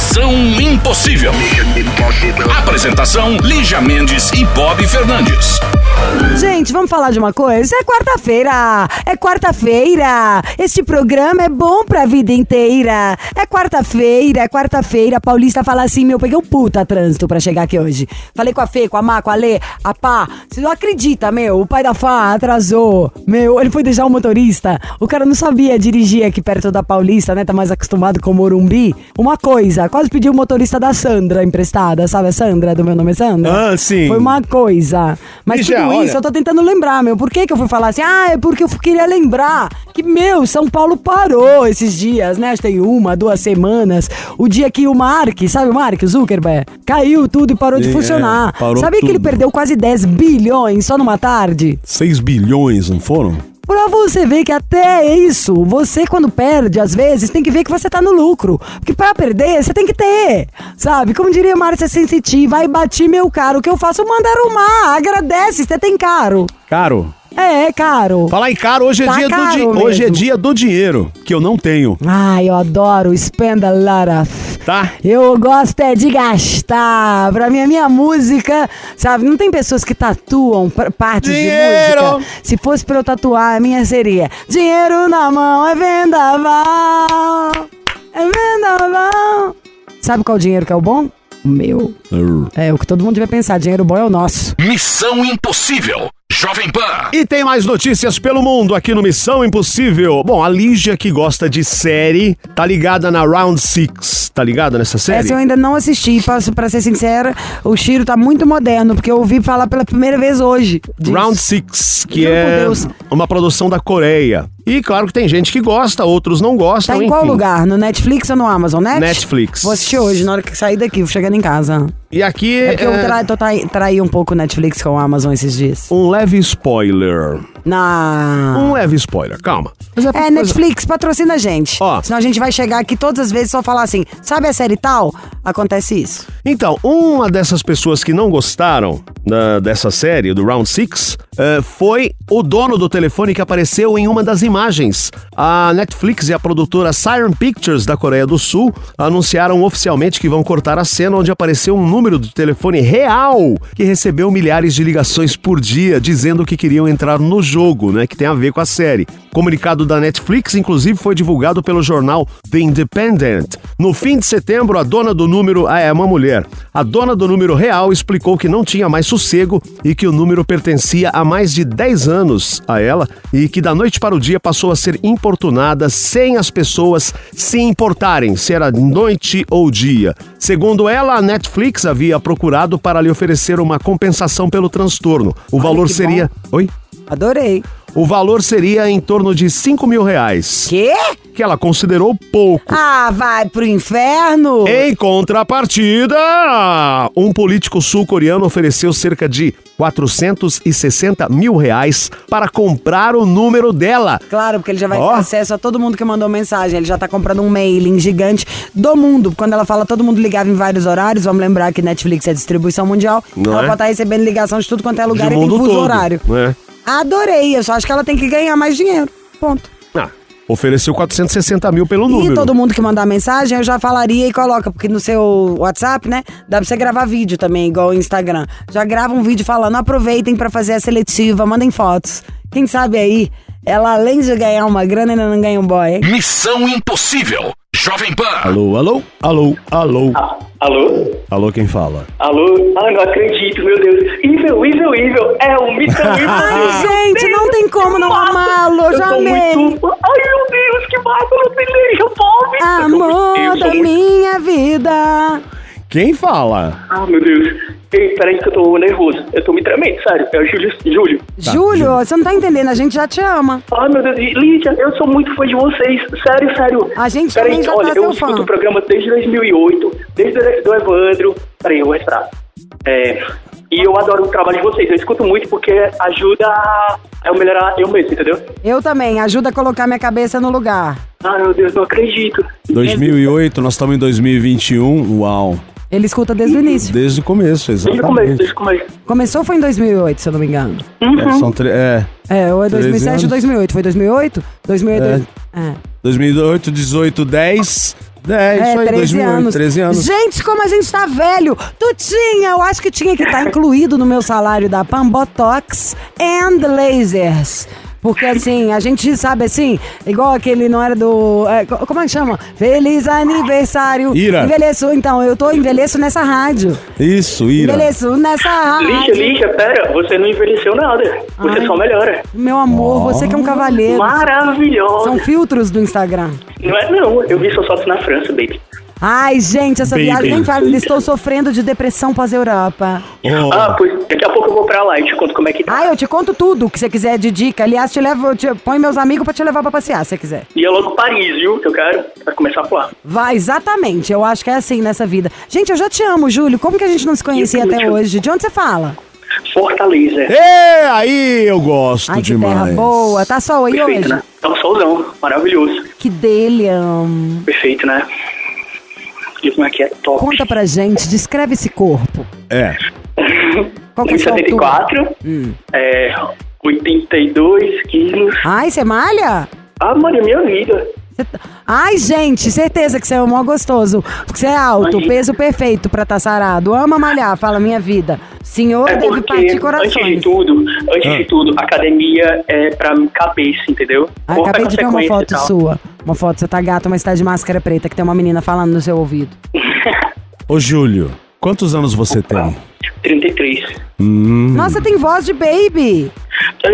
Missão Impossível. Apresentação: Lígia Mendes e Bob Fernandes. Gente, vamos falar de uma coisa? É quarta-feira! É quarta-feira! Este programa é bom pra vida inteira! É quarta-feira, é quarta-feira. Paulista fala assim: meu, peguei um puta trânsito pra chegar aqui hoje. Falei com a Fê, com a Má, com a Lê, a Pá. Você não acredita, meu? O pai da Fá atrasou. Meu, ele foi deixar o motorista. O cara não sabia dirigir aqui perto da Paulista, né? Tá mais acostumado com o Morumbi. Uma coisa, quase pediu o motorista da Sandra emprestada, sabe a Sandra? Do meu nome é Sandra? Ah, sim. Foi uma coisa. Mas Lígia, tudo isso olha- eu tô tentando lembrar, meu. Por que que eu fui falar assim? Ah, é porque eu queria lembrar que, meu, São Paulo parou esses dias, né? Acho que tem uma, duas semanas. O dia que o Mark, sabe o Mark Zuckerberg? Caiu tudo e parou de É, funcionar. parou sabe que ele tudo. perdeu quase 10 bilhões só numa tarde? 6 bilhões, não foram? Pra você ver que até isso, você quando perde, às vezes, tem que ver que você tá no lucro. Porque pra perder, você tem que ter. Sabe? Como diria Márcia Sensitiva, aí bati meu caro. O que eu faço? Manda arrumar. Agradece, você tem caro. Caro. É, é caro. Falar em caro, hoje é, Tá dia, do caro di- mesmo. hoje é dia do dinheiro, que eu não tenho, Ai, eu adoro spend a lot of. tá? Eu gosto é de gastar. Pra mim, a minha música, sabe? Não tem pessoas que tatuam par- partes Dinheiro! de música. Se fosse pra eu tatuar, a minha seria Dinheiro na mão é vendaval. É vendaval. Sabe qual dinheiro que é o bom? O meu. É o que todo mundo deve pensar. Dinheiro bom é o nosso. Missão Impossível. Jovem Pan. E tem mais notícias pelo mundo aqui no Missão Impossível. Bom, a Lígia, que gosta de série, tá ligada na Round Six. Tá ligada nessa série? Essa eu ainda não assisti, posso, pra ser sincera, o Chiro tá muito moderno, porque eu ouvi falar pela primeira vez hoje. disso. Round Six, que Juro é Deus. uma produção da Coreia. E claro que tem gente que gosta, outros não gostam, Tá em enfim. qual lugar? No Netflix ou no Amazon Net? Netflix. Vou assistir hoje, na hora que sair daqui, vou chegando em casa. E aqui É porque eu é tra tô trai, traí um pouco o Netflix com o Amazon esses dias. um leve spoiler. Um leve spoiler, calma. Mas É, coisa- Netflix, patrocina a gente. Ó. Senão a gente vai chegar aqui todas as vezes e só falar assim, sabe a série tal? Acontece isso. Então, uma dessas pessoas que não gostaram da- dessa série, do Round Six, eh, foi o dono do telefone que apareceu em uma das imagens. A Netflix e a produtora Siren Pictures da Coreia do Sul anunciaram oficialmente que vão cortar a cena onde apareceu um número de telefone real que recebeu milhares de ligações por dia dizendo que queriam entrar no jogo, né, que tem a ver com a série. O comunicado da Netflix, inclusive, foi divulgado pelo jornal The Independent. No fim de setembro, a dona do número, ah, é uma mulher, a dona do número real explicou que não tinha mais sossego e que o número pertencia há mais de 10 anos a ela e que da noite para o dia passou a ser importunada sem as pessoas se importarem se era noite ou dia. Segundo ela, a Netflix havia procurado para lhe oferecer uma compensação pelo transtorno. O valor que seria. Oi? Adorei. O valor seria em torno de 5 mil reais, Quê? que ela considerou pouco. Ah, vai pro inferno? Em contrapartida, um político sul-coreano ofereceu cerca de 460 mil reais para comprar o número dela. Claro, porque ele já vai Ó. ter acesso a todo mundo que mandou mensagem. Ele já tá comprando um mailing gigante do mundo. Quando ela fala todo mundo ligava em vários horários, vamos lembrar que Netflix é distribuição mundial. Não ela é? pode estar recebendo ligação de tudo quanto é lugar de e tem fuso todo. horário. né? Adorei, eu só acho que ela tem que ganhar mais dinheiro. Ponto. Ah, ofereceu 460 mil pelo número. E todo mundo que mandar mensagem, eu já falaria e coloca, porque no seu WhatsApp, né, dá pra você gravar vídeo também, igual o Instagram. Já grava um vídeo falando, aproveitem pra fazer a seletiva, mandem fotos. Quem sabe aí, ela além de ganhar uma grana, ainda não ganha um boy, hein? Missão Impossível. Jovem Pan. Alô, alô, alô, alô. Ah, alô? Alô, quem fala? Alô? Ah, não acredito, meu Deus. Evil, evil, evil. É o Missão. Ai, gente, não tem como não amá-lo, eu já amei. muito... Ai, meu Deus, que massa, não tem beijo, Bob. Amor da muito- minha vida. Quem fala? Ah, meu Deus. Ei, peraí que eu tô nervoso. Eu tô me tremendo, sério. É o Júlio. Júlio. Júlio, você não tá entendendo, a gente já te ama. Ai, meu Deus. Lídia, eu sou muito fã de vocês. Sério, sério. A gente Peraí, também já olha, tá eu escuto fã. o programa desde 2008, desde o do Evandro. Peraí, eu vou respirar. É... E eu adoro o trabalho de vocês. Eu escuto muito porque ajuda a eu melhorar eu mesmo, entendeu? Eu também, ajuda a colocar minha cabeça no lugar. Ah, meu Deus, não acredito. 2008, nós estamos em 2021. Uau. Ele escuta desde o início. Desde o começo, Desde o começo, exatamente. desde o começo. Começou foi em 2008, se eu não me engano. É, são tre- é, É, ou é 13 2007 ou anos. 2008. Foi 2008? 2008. É. 2008, 18, 10. 10, É, isso aí, 13 2008, anos. 13 anos. Gente, como a gente tá velho. Tu tinha, eu acho que tinha que estar incluído no meu salário da PAM Botox and Lasers. Porque assim, a gente sabe assim, igual aquele não era do. é, co- como é que chama? Feliz aniversário. Ira. Envelheço, então, eu tô envelheço nessa rádio. Isso, Ira. Envelheço nessa Lixa, rádio. lixa, pera, você não envelheceu nada. Você Ai. só melhora. Meu amor, você que é um cavaleiro. Maravilhosa. São filtros do Instagram. Não é não, eu vi suas fotos na França, baby. Ai, gente, essa Baby. viagem nem fala. Estou sofrendo de depressão pós-Europa. Oh, Ah, pois daqui a pouco eu vou pra lá e te conto como é que tá. Ah, eu te conto tudo que você quiser de dica. Aliás, te levo, te, põe meus amigos pra te levar pra passear, se você quiser. E é logo Paris, viu? Que eu quero. Vai começar por lá. Vai, exatamente. Eu acho que é assim nessa vida. Gente, eu já te amo, Júlio. Como que a gente não se conhecia até te hoje? De onde você fala? Fortaleza. É, aí eu gosto Ai, que demais. terra boa. Tá sol aí Perfeito, hoje? né? Tá um solzão, maravilhoso. Que dele. Perfeito, né? E como é que é? Top. Conta pra gente, descreve esse corpo. É. Qual que é a sua altura? 1,74, Hum. é, 82 quilos. Ai, você malha? Ah, mano, é minha vida. Tá- Ai, gente, certeza que você é o maior gostoso. Porque você é alto, Imagina. peso perfeito pra estar sarado. Ama malhar, fala minha vida. Senhor É deve partir antes de corações. tudo, antes de tudo, academia é pra cabeça, entendeu? Ah, acabei de ver uma foto sua. Uma foto, você tá gata, mas tá de máscara preta, que tem uma menina falando no seu ouvido. Ô, Júlio, quantos anos você tem? 33. Hum, Nossa, tem voz de baby.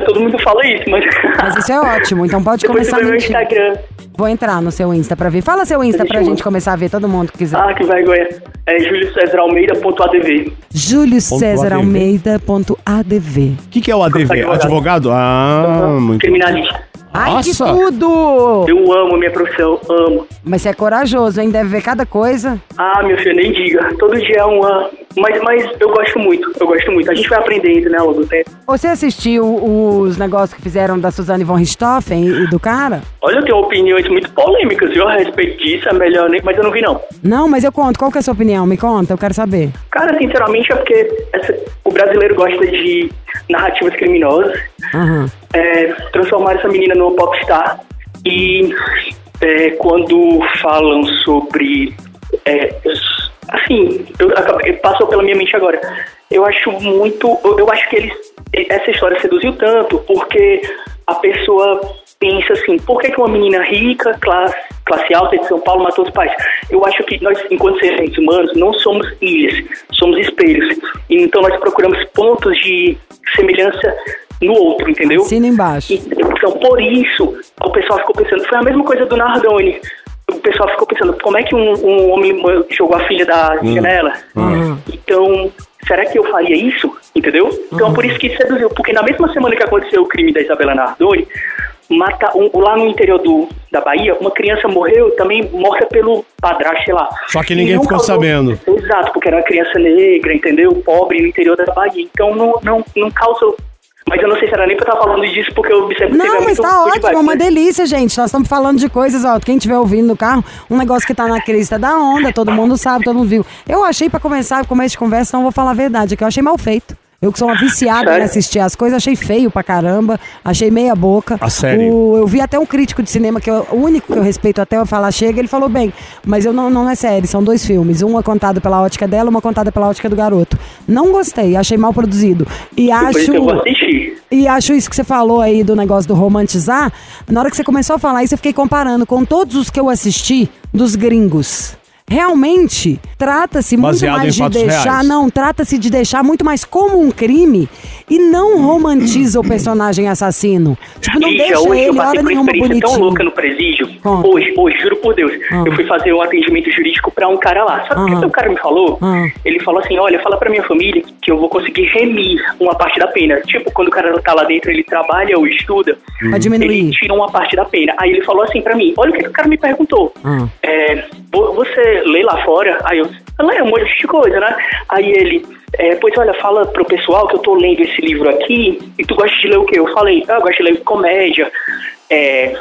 Todo mundo fala isso, mas... Mas isso é ótimo, então pode Depois começar a mentir. Instagram. Vou entrar no seu Insta pra ver. Fala seu Insta pra gente começar a ver, todo mundo que quiser. Ah, que vergonha. É Júlio César Almeida.adv. Júlio César. Almeida.adv. O que, que é o ADV? Advogado. Advogado? Ah, muito. Criminalista. Ai, que Nossa. tudo! Eu amo minha profissão, amo. Mas você é corajoso, hein? Deve ver cada coisa. Ah, meu filho, nem diga. Todo dia é uma... Mas, mas eu gosto muito, eu gosto muito. A gente vai aprendendo, né, ao longo do tempo. Você assistiu os negócios que fizeram da Suzane von Richthofen e do cara? Olha, eu tenho opiniões muito polêmicas, viu? A respeito disso, é melhor nem... Mas eu não vi, não. Não, mas eu conto. Qual que é a sua opinião? Me conta, eu quero saber. Cara, sinceramente, é porque essa- o brasileiro gosta de narrativas criminosas. Aham. É, transformar essa menina no popstar. E é, quando falam sobre. é, assim, eu, passou pela minha mente agora. Eu acho muito. Eu, eu acho que eles. Essa história seduziu tanto porque a pessoa pensa assim: por que, que uma menina rica, classe, classe alta de São Paulo matou os pais? Eu acho que nós, enquanto seres humanos, não somos ilhas, somos espelhos. Então nós procuramos pontos de semelhança no outro, entendeu? Assina embaixo. Então, por isso, o pessoal ficou pensando, foi a mesma coisa do Nardoni. O pessoal ficou pensando, como é que um, um homem jogou a filha da janela? Uhum. Então, será que eu faria isso? Entendeu? Então, por isso que seduziu. Porque na mesma semana que aconteceu o crime da Isabela Nardoni, mata um, lá no interior do, da Bahia, uma criança morreu também morta pelo padrasto, sei lá. Só que ninguém ficou sabendo. Exato, porque era uma criança negra, entendeu? Pobre no interior da Bahia. Então, não, não, não causou... Mas eu não sei se era nem pra estar falando disso, porque eu sempre Não, mas tá ótimo, é uma né? delícia, gente. Nós estamos falando de coisas, ó. Quem estiver ouvindo no carro, um negócio que tá na crista da onda, todo mundo sabe, todo mundo viu. Eu achei pra começar, começo de conversa, não vou falar a verdade, é que eu achei mal feito. Eu que sou uma viciada em Sério? assistir as coisas, achei feio pra caramba, achei meia boca. A sério? O- eu vi até um crítico de cinema, que eu- o único que eu respeito até eu falar chega, ele falou bem, mas eu não, não é sério, são dois filmes. Um é contado pela ótica dela, uma contada pela ótica do garoto. Não gostei, achei mal produzido. E acho. E acho isso que você falou aí do negócio do romantizar. Na hora que você começou a falar isso, eu fiquei comparando com todos os que eu assisti dos gringos. Realmente, trata-se muito Baseado mais de deixar. reais. Não, trata-se de deixar muito mais como um crime e não romantiza o personagem assassino. Tipo, não Ixi, deixa hoje eu ele passei hora por uma nenhuma experiência tão bonitinho. louca no presídio. Conta. Hoje, hoje, juro por Deus. Ah. Eu fui fazer um atendimento jurídico pra um cara lá. Sabe o Ah. que o cara me falou? Ah. Ele falou assim, olha, fala pra minha família que eu vou conseguir remir uma parte da pena. Tipo, quando o cara tá lá dentro, ele trabalha ou estuda, diminuir. ele tira uma parte da pena. Aí ele falou assim pra mim, olha o que, que o cara me perguntou. É, vo- você lê lá fora? Aí eu, eu leio um monte de coisa, né? Aí ele, é, pois olha, fala pro pessoal que eu tô lendo esse livro aqui e tu gosta de ler o quê? Eu falei, ah, eu gosto de ler comédia, é,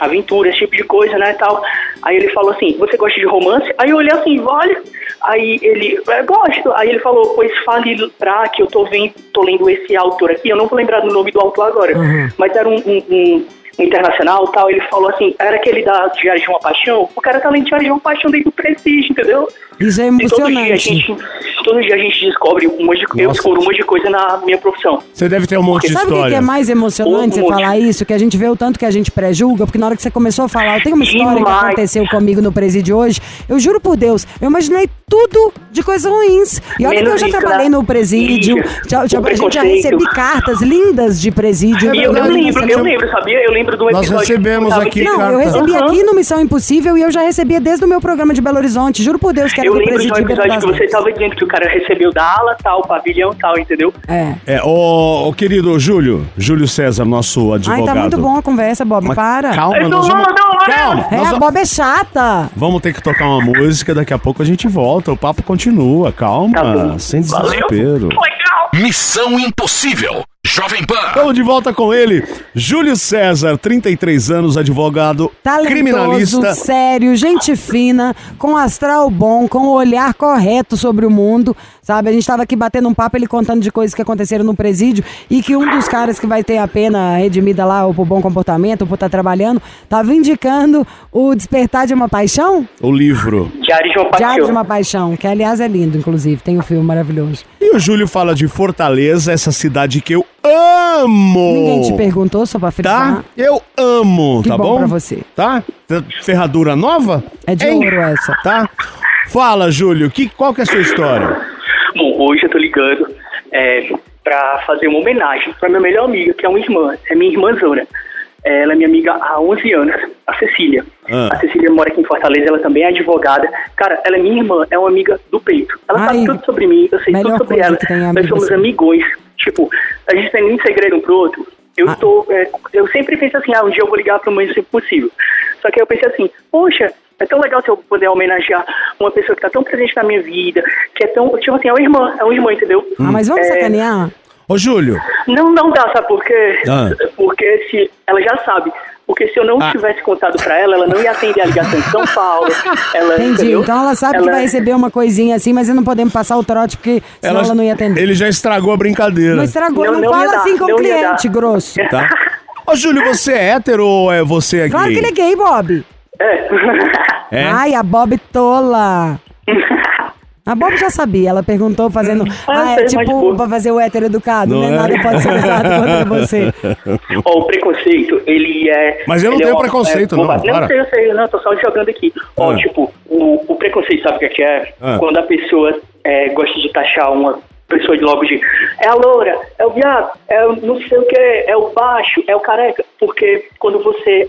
aventura, esse tipo de coisa, né, tal. Aí ele falou assim, você gosta de romance? Aí eu olhei assim, olha. Aí ele, é, gosto. Aí ele falou, pois fale pra que eu tô vendo, tô lendo esse autor aqui, eu não vou lembrar do nome do autor agora. Mas era um, um- um internacional tal, ele falou assim, era aquele da Diário de uma Paixão, o cara tá lendo Diário de uma Paixão dentro do prestígio, entendeu? Isso é E todo dia a emocionante. gente, todo dia a gente descobre um monte de, eu Nossa. descubro um monte de coisa na minha profissão. Você deve ter um monte de Sabe o que que história. é mais emocionante Um você falar isso? Que a gente vê o tanto que a gente pré-julga, porque na hora que você começou a falar, eu tenho uma história que Demais. aconteceu comigo no presídio hoje, eu juro por Deus, eu imaginei tudo de coisas ruins. E olha que eu Menos já trabalhei né? no presídio, já, já- O a gente já recebi cartas lindas de presídio. E eu, eu verdade, lembro, eu lembro, sabia? Eu lembro de um Nós episódio. que recebemos aqui, Não, carta. eu recebi Aham. aqui no Missão Impossível e eu já recebia desde o meu programa de Belo Horizonte. Juro por Deus que era Eu do lembro de um episódio que você Neves. tava dizendo que o cara recebeu da ala tal, pavilhão tal, entendeu? É. É, ô, ô, querido Júlio, Júlio César, nosso advogado. Ai, tá muito bom a conversa, Bob. Mas Para. Calma, Eu nós tô vamos... mano. Calma, É, nós a. Bob é chata. Vamos ter que tocar uma música, daqui a pouco a gente volta, o papo continua, calma, Tá bom. sem Valeu. desespero. Legal. Missão Impossível. Jovem Pan. Estamos de volta com ele, Júlio César, 33 anos, advogado, Talentoso, criminalista. sério, gente fina, com astral bom, com o olhar correto sobre o mundo, sabe? A gente tava aqui batendo um papo, ele contando de coisas que aconteceram no presídio e que um dos caras que vai ter a pena redimida lá, ou por bom comportamento, ou por estar trabalhando, tava indicando o Despertar de uma Paixão? O livro. Diário de uma Diário de paixão. uma Paixão, que aliás é lindo, inclusive, tem um filme maravilhoso. E o Júlio fala de Fortaleza, essa cidade que eu amo. Ninguém te perguntou só pra frisar? Tá? Eu amo, Que tá bom bom? pra você. Tá? Ferradura nova? É de Hein? ouro essa. Tá? Fala, Júlio, que, qual que é a sua história? Bom, hoje eu tô ligando é, pra fazer uma homenagem pra minha melhor amiga, que é uma irmã, é minha irmãzona. Ela é minha amiga há 11 anos, a Cecília. Ah. A Cecília mora aqui em Fortaleza, ela também é advogada. Cara, ela é minha irmã, é uma amiga do peito. Ela Ai, sabe tudo sobre mim, eu sei tudo sobre ela. Nós somos assim. amigões. Tipo, a gente tem nem segredo um pro outro. Eu Ah. tô. é, eu sempre penso assim, ah, um dia eu vou ligar pra mãe sempre possível. Só que aí eu pensei assim, poxa, é tão legal se eu puder homenagear uma pessoa que tá tão presente na minha vida, que é tão. Tipo assim, é uma irmã, é uma irmã, entendeu? Ah, mas vamos É, sacanear? Ô, Júlio, Não, não dá, sabe por quê? Ah. Porque se ela já sabe. Porque se eu não Ah. tivesse contado pra ela, ela não ia atender a ligação de São Paulo. Ela, Entendi. entendeu? Então ela sabe que Ela- vai receber uma coisinha assim, mas não podemos passar o trote porque senão ela, não ia atender. ele já estragou a brincadeira. Não estragou, não, Não, não fala dar, assim com o cliente, grosso. Tá? Ô, Júlio, você é hétero ou é você é Claro gay? que ele é gay, Bob. É. É? Ai, a Bob tola. A Bob já sabia, ela perguntou fazendo. Ah, é tipo pra fazer o hétero educado, Não né? é? Nada pode ser usado contra você. Ó, o preconceito, ele é. Mas eu não ele tenho é preconceito, é, não, bobagem. para. Não sei, eu sei, não, tô só jogando aqui. Ó, Ah. tipo, o, o preconceito, sabe o que é que é? Ah. Quando a pessoa é, gosta de taxar uma pessoa de logo de é a loura, é o viado, é o não sei o que, é o baixo, é o careca. Porque quando você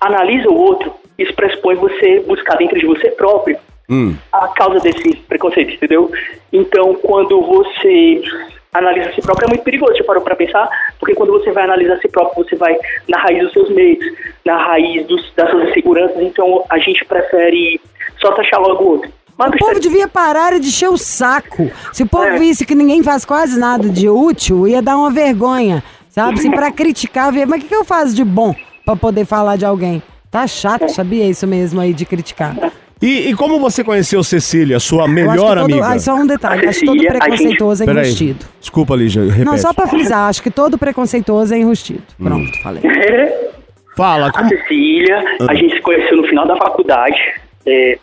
analisa o outro, isso pressupõe você buscar dentro de você próprio Hum. a causa desse preconceito, entendeu? Então, quando você analisa a si próprio, é muito perigoso, você parou pra pensar, porque quando você vai analisar a si próprio, você vai na raiz dos seus medos, na raiz dos, das suas inseguranças, então a gente prefere só taxar logo o outro. Mas, O povo devia parar de encher o saco. Se o povo É. visse que ninguém faz quase nada de útil, ia dar uma vergonha, sabe? Se pra criticar, ver, mas o que, que eu faço de bom pra poder falar de alguém? Tá chato, sabia isso mesmo aí de criticar. E, e como você conheceu Cecília, sua melhor todo, amiga? ai, só um detalhe, acho que todo a preconceituoso é Peraí. enrustido. Desculpa, Lígia, repete. Não, só pra frisar, acho que todo preconceituoso é enrustido. Pronto, falei. Fala, A como... Cecília, a gente se conheceu no final da faculdade. é,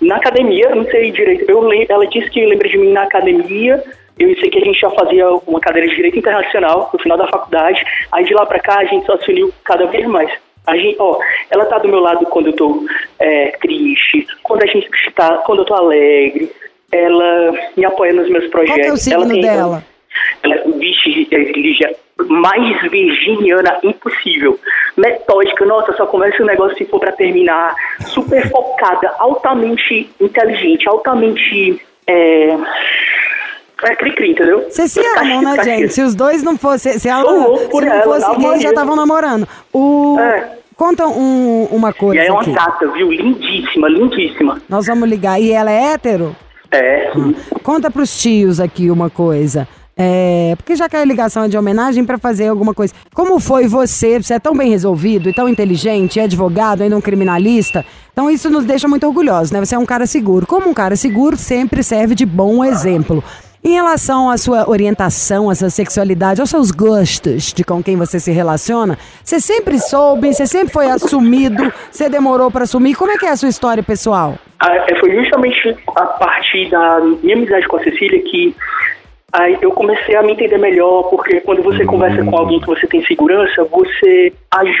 na academia, eu não sei direito. Eu lem- ela disse que lembra de mim na academia. Eu sei que a gente já fazia uma cadeira de direito internacional no final da faculdade. Aí de lá pra cá a gente só se uniu cada vez mais. A gente, ó, ela tá do meu lado quando eu tô é, triste, quando a gente tá, quando eu tô alegre. Ela me apoia nos meus Qual projetos. que é o signo ela tem- dela? ela é vixe, é, Lígia, mais virginiana impossível. Metódica, nossa, só começa o negócio se for pra terminar. Super focada, altamente inteligente, altamente. É. É cri-cri, entendeu? Vocês se Caxi- amam, né, caxi- gente? Se os dois não fossem. Se ela não, se não ela, fosse gay, já estavam namorando. O. É. Conta um- uma E coisa. aí é uma aqui. tata, viu? Lindíssima, lindíssima. Nós vamos ligar. E ela é hétero? É. Conta pros tios aqui uma coisa. É, porque já que a ligação é de homenagem pra fazer alguma coisa. Como foi você? Você é tão bem resolvido e tão inteligente, é advogado, ainda um criminalista. Então isso nos deixa muito orgulhosos, né? Você é um cara seguro. Como um cara seguro sempre serve de bom exemplo. Em relação à sua orientação, à sua sexualidade, aos seus gostos de com quem você se relaciona, você sempre soube, você sempre foi assumido, você demorou para assumir. Como é que é a sua história pessoal? Ah, é, foi justamente a partir da minha amizade com a Cecília que aí eu comecei a me entender melhor, porque quando você conversa com alguém que você tem segurança, você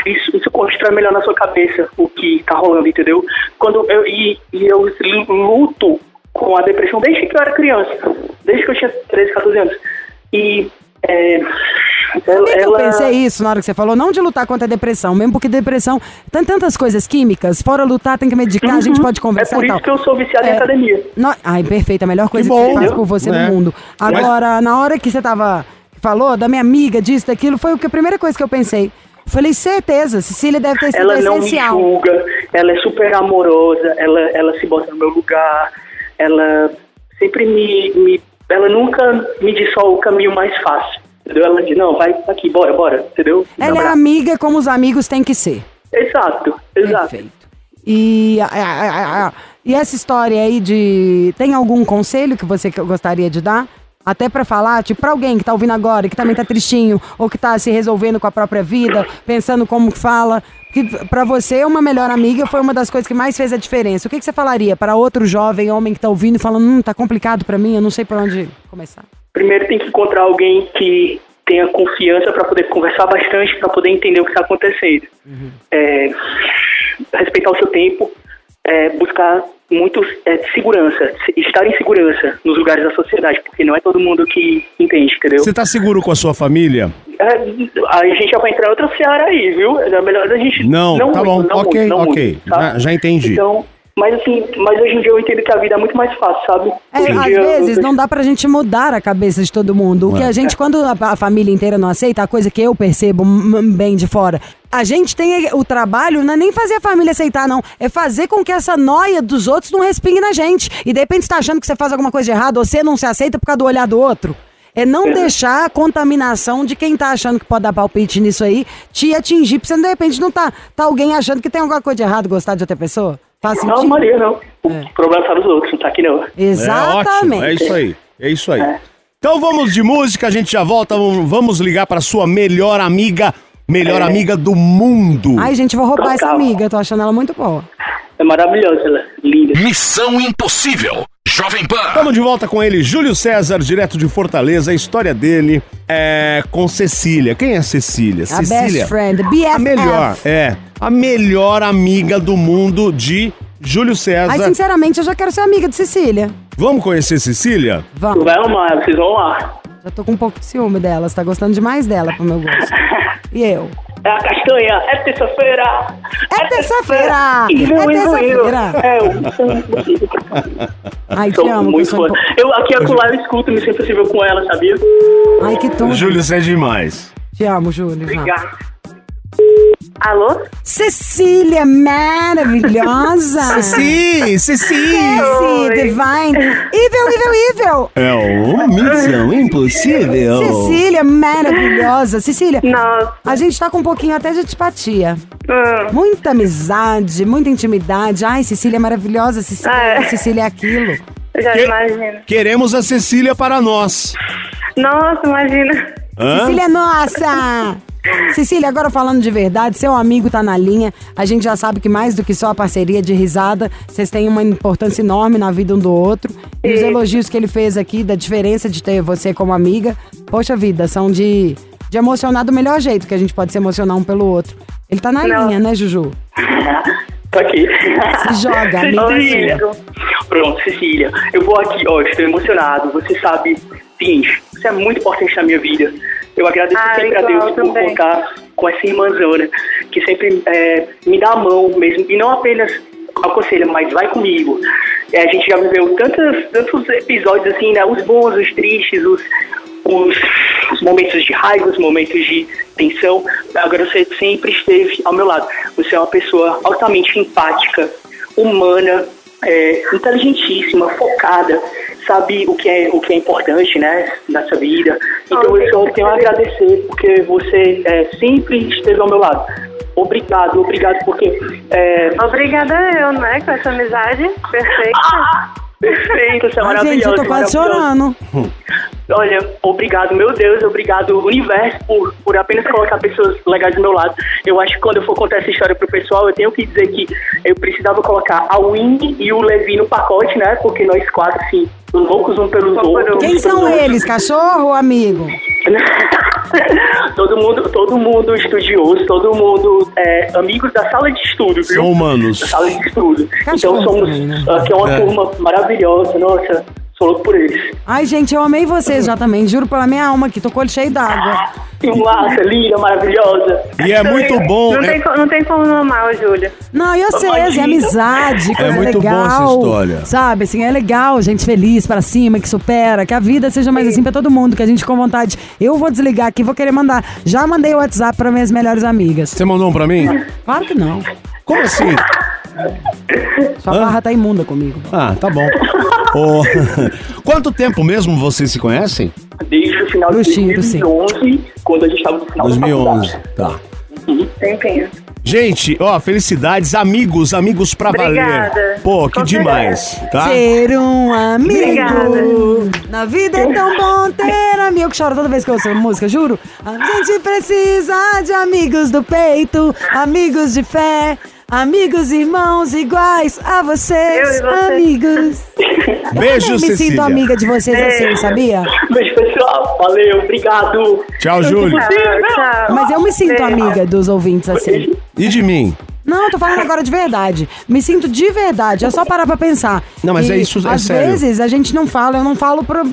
isso, isso constrói melhor na sua cabeça o que tá rolando, entendeu? Quando eu, e, e eu luto com a depressão desde que eu era criança, desde que eu tinha 13, 14 anos. E é, ela, que eu pensei isso na hora que você falou, não de lutar contra a depressão, mesmo porque depressão tem tantas coisas químicas, fora lutar tem que medicar, uhum. a gente pode conversar É por isso que eu sou viciado é, em academia. No, ai, perfeito, a melhor coisa que, que você faz por você é. no mundo. Agora, Mas... na hora que você tava, falou da minha amiga, disso, daquilo, foi a primeira coisa que eu pensei. Falei, certeza, Cecília deve ter sido ela essencial. Ela não me julga, ela é super amorosa, ela, ela se bota no meu lugar, ela sempre me, me ela nunca me diz só o caminho mais fácil. Entendeu? Ela diz, não, vai aqui, bora, bora, entendeu? Ela é amiga como os amigos têm que ser. Exato, exato. Perfeito. E, a, a, a, e essa história aí de. Tem algum conselho que você gostaria de dar? Até para falar, tipo, pra alguém que tá ouvindo agora, que também tá tristinho, ou que tá se resolvendo com a própria vida, pensando como fala, que para você uma melhor amiga foi uma das coisas que mais fez a diferença. O que, que você falaria para outro jovem homem que tá ouvindo e falando, hum, tá complicado para mim, eu não sei por onde começar? Primeiro tem que encontrar alguém que tenha confiança para poder conversar bastante, para poder entender o que está acontecendo. Uhum. É, respeitar o seu tempo, é, buscar muito é, segurança, estar em segurança nos lugares da sociedade, porque não é todo mundo que entende, entendeu? Você está seguro com a sua família? É, a gente já vai entrar em outra seara aí, viu? É melhor a gente. Não, não tá muito, bom, ok, muito, ok. Muito, tá? já, já entendi. Então, mas assim, mas hoje em dia eu entendo que a vida é muito mais fácil, sabe? É, às dia, vezes eu... não dá pra gente mudar a cabeça de todo mundo. O que a gente, quando a, a, família inteira não aceita, a coisa que eu percebo bem de fora, a gente tem o trabalho, não é nem fazer a família aceitar, não. É fazer com que essa noia dos outros não respingue na gente. E de repente você tá achando que você faz alguma coisa de errado, você não se aceita por causa do olhar do outro. É não deixar a contaminação de quem tá achando que pode dar palpite nisso aí te atingir, pra você de repente não tá, tá alguém achando que tem alguma coisa de errado gostar de outra pessoa. Faz sentido? Não, Maria, não. O é. problema tá nos outros, não tá aqui não. Exatamente. É, ótimo, é isso aí. É isso aí. É. Então vamos de música, a gente já volta. Vamos ligar para sua melhor amiga, melhor é. amiga do mundo. Ai, gente, vou roubar essa amiga, eu tô achando ela muito boa. É maravilhosa, ela, linda. Missão Impossível. Jovem Pan. Estamos de volta com ele, Júlio César, direto de Fortaleza. A história dele é com Cecília. Quem é Cecília? A Cecília. best friend, BFF. A melhor, é. A melhor amiga do mundo de Júlio César. Ai, sinceramente, eu já quero ser amiga de Cecília. Vamos conhecer Cecília? Vamos. Vai amar, vocês vão lá. Já tô com um pouco de ciúme dela, você tá gostando demais dela pro meu gosto. E eu? É a castanha, é terça-feira. É, terça-feira. É terça-feira. É, eu Ai, te amo. Muito fã. Eu aqui acolá eu escuto me sinto possível com ela, sabia? Ai, que tudo. Júlio, você é demais. Te amo, Júlio. Obrigado. Alô? Cecília, maravilhosa! Ceci, Ceci! Ceci, Divine! Evil, evil, evil! É uma missão impossível! Cecília, maravilhosa! Cecília, Nossa. a gente tá com um pouquinho até de antipatia. Hum. Muita amizade, muita intimidade. Ai, Cecília é maravilhosa, Cecília, É. Cecília é aquilo. Eu já Que- imagino. Queremos a Cecília para nós. Nossa, imagina. Hã? Cecília é nossa! Cecília, agora falando de verdade, seu amigo tá na linha. A gente já sabe que mais do que só a parceria de risada, vocês têm uma importância enorme na vida um do outro. E os Isso. elogios que ele fez aqui, da diferença de ter você como amiga, poxa vida, são de, de emocionar do melhor jeito que a gente pode se emocionar um pelo outro. Ele tá na Não. linha, né, Juju? Tô aqui. Se joga, amiga. Cecília. Pronto, Cecília. Eu vou aqui, ó, estou emocionado. Você sabe, seguinte, você é muito importante na minha vida. Eu agradeço Ah, sempre a Deus por também. contar com essa irmãzona que sempre é, me dá a mão mesmo. E não apenas aconselha, mas vai comigo. É, a gente já viveu tantos, tantos episódios assim, né? Os bons, os tristes, os, os, os momentos de raiva, os momentos de tensão. Agora você sempre esteve ao meu lado. Você é uma pessoa altamente empática, humana, é, inteligentíssima, focada, sabe o que é o que é importante, né, nessa vida. Então Ah, eu só tenho a agradecer porque você é, sempre esteve ao meu lado. obrigado, obrigado, porque. É... Obrigada eu, né? Com essa amizade perfeita. Perfeito, você é maravilhosa. gente, eu tô quase chorando. Olha, obrigado, meu Deus, obrigado, universo, por, por apenas colocar pessoas legais do meu lado. Eu acho que quando eu for contar essa história pro pessoal, eu tenho que dizer que eu precisava colocar a Winnie e o Levi no pacote, né? Porque nós quatro, assim, loucos um pelos outros. Quem são eles? Cachorro ou amigo? todo mundo, todo mundo estudioso, todo mundo é, amigos da sala de estudo, viu? São humanos. Da sala de estudo. Cachorro então somos também, né? aqui é uma É. turma maravilhosa, nossa, sou louco por eles. Ai, gente, eu amei vocês já também. Juro pela minha alma que tô com o olho cheio d'água. Que massa, linda, maravilhosa. E é muito bom. Não, é- tem, co- não tem como não amar o Júlio. Não, e vocês, e Imagina. amizade, coisa muito bom legal. essa história. Sabe, assim, é legal, gente feliz pra cima, que supera, que a vida seja mais assim pra todo mundo, que a gente com vontade. Eu vou desligar aqui, vou querer mandar. Já mandei o WhatsApp pra minhas melhores amigas. Você mandou um pra mim? Claro que não. Como assim? Sua barra tá imunda comigo. Ah, tá bom. Ô, Quanto tempo mesmo vocês se conhecem? Desde o final de Luxinho, sim. 2011, quando a gente tava no final da 2011. faculdade. Tá. Tempinho. Gente, ó, felicidades, amigos, amigos pra Obrigada. valer. Pô, que Com demais, tá? Ser um amigo. Obrigada. Na vida é tão bom ter amigo. Que choro toda vez que eu ouço a música, juro. A gente precisa de amigos do peito, amigos de fé, amigos irmãos iguais a Eu vocês, e você. amigos. Beijo, eu me Cecília. sinto amiga de vocês assim, sabia? Beijo, pessoal. Valeu, obrigado. Tchau, Júlio. Tchau, tchau. Mas eu me sinto Beijo. amiga dos ouvintes assim. E de mim? Não, eu tô falando agora de verdade. Me sinto de verdade. É só parar pra pensar. Não, mas E, é isso, é Às sério. vezes a gente não fala, eu não falo pra,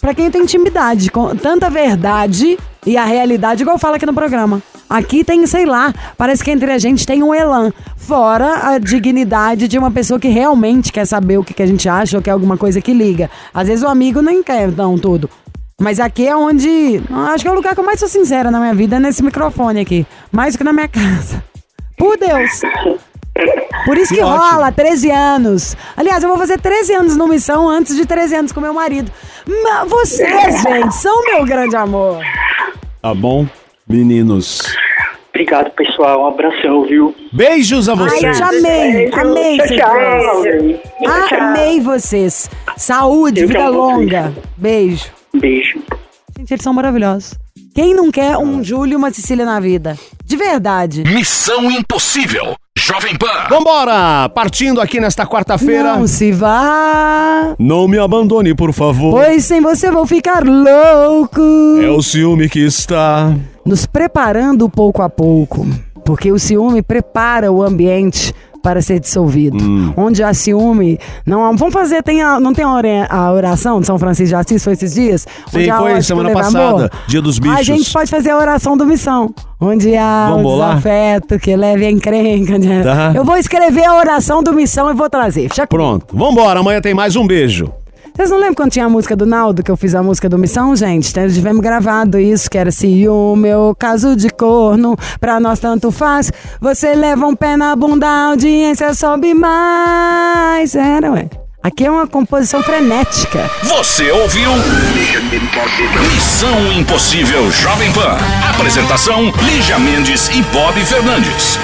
pra quem tem intimidade. Com tanta verdade e a realidade, igual fala aqui no programa. Aqui tem, sei lá, parece que entre a gente tem um elan. Fora a dignidade de uma pessoa que realmente quer saber o que, que a gente acha ou quer alguma coisa que liga. Às vezes o amigo nem quer, não, tudo. Mas aqui é onde. Acho que é o lugar que eu mais sou sincera na minha vida, é nesse microfone aqui. Mais do que na minha casa. Por Deus. Por isso que, Que rola 13 anos. Aliás, eu vou fazer 13 anos no Missão antes de 13 anos com meu marido. Mas vocês, gente, são meu grande amor. Tá bom, meninos? Obrigado, pessoal. Um abração, viu? Beijos a Ai, vocês. te amei, amei Tchau, vocês. Tchau. Amei vocês. Saúde, Eu vida vocês. longa. Beijo. Beijo. Gente, eles são maravilhosos. Quem não quer um Júlio e uma Cecília na vida? De verdade. Missão Impossível. Jovem Pan. Vambora! Partindo aqui nesta quarta-feira. Não se vá, Não me abandone, por favor. pois sem você vou ficar louco. É o ciúme que está. nos preparando pouco a pouco, porque o ciúme prepara o ambiente para ser dissolvido. Hum. Onde há ciúme, não há- vamos fazer, tem a- não tem a ora- a oração de São Francisco de Assis, foi esses dias? Sim, foi semana leva passada, amor? Dia dos A Bichos. gente pode fazer a oração do missão, onde há Vamos o bolar? desafeto, que leve a encrenca. né? Tá. Eu vou escrever a oração do missão e vou trazer. Pronto, vambora. Amanhã tem mais um beijo. Vocês não lembram quando tinha a música do Naldo, que eu fiz a música do Missão, gente? Tivemos gravado isso, que era ciúme ou caso de corno, pra nós tanto faz. Você leva um pé na bunda, a audiência sobe mais. Era, ué. Aqui é uma composição frenética. Você ouviu? Missão Impossível Jovem Pan. Apresentação: Lígia Mendes e Bob Fernandes.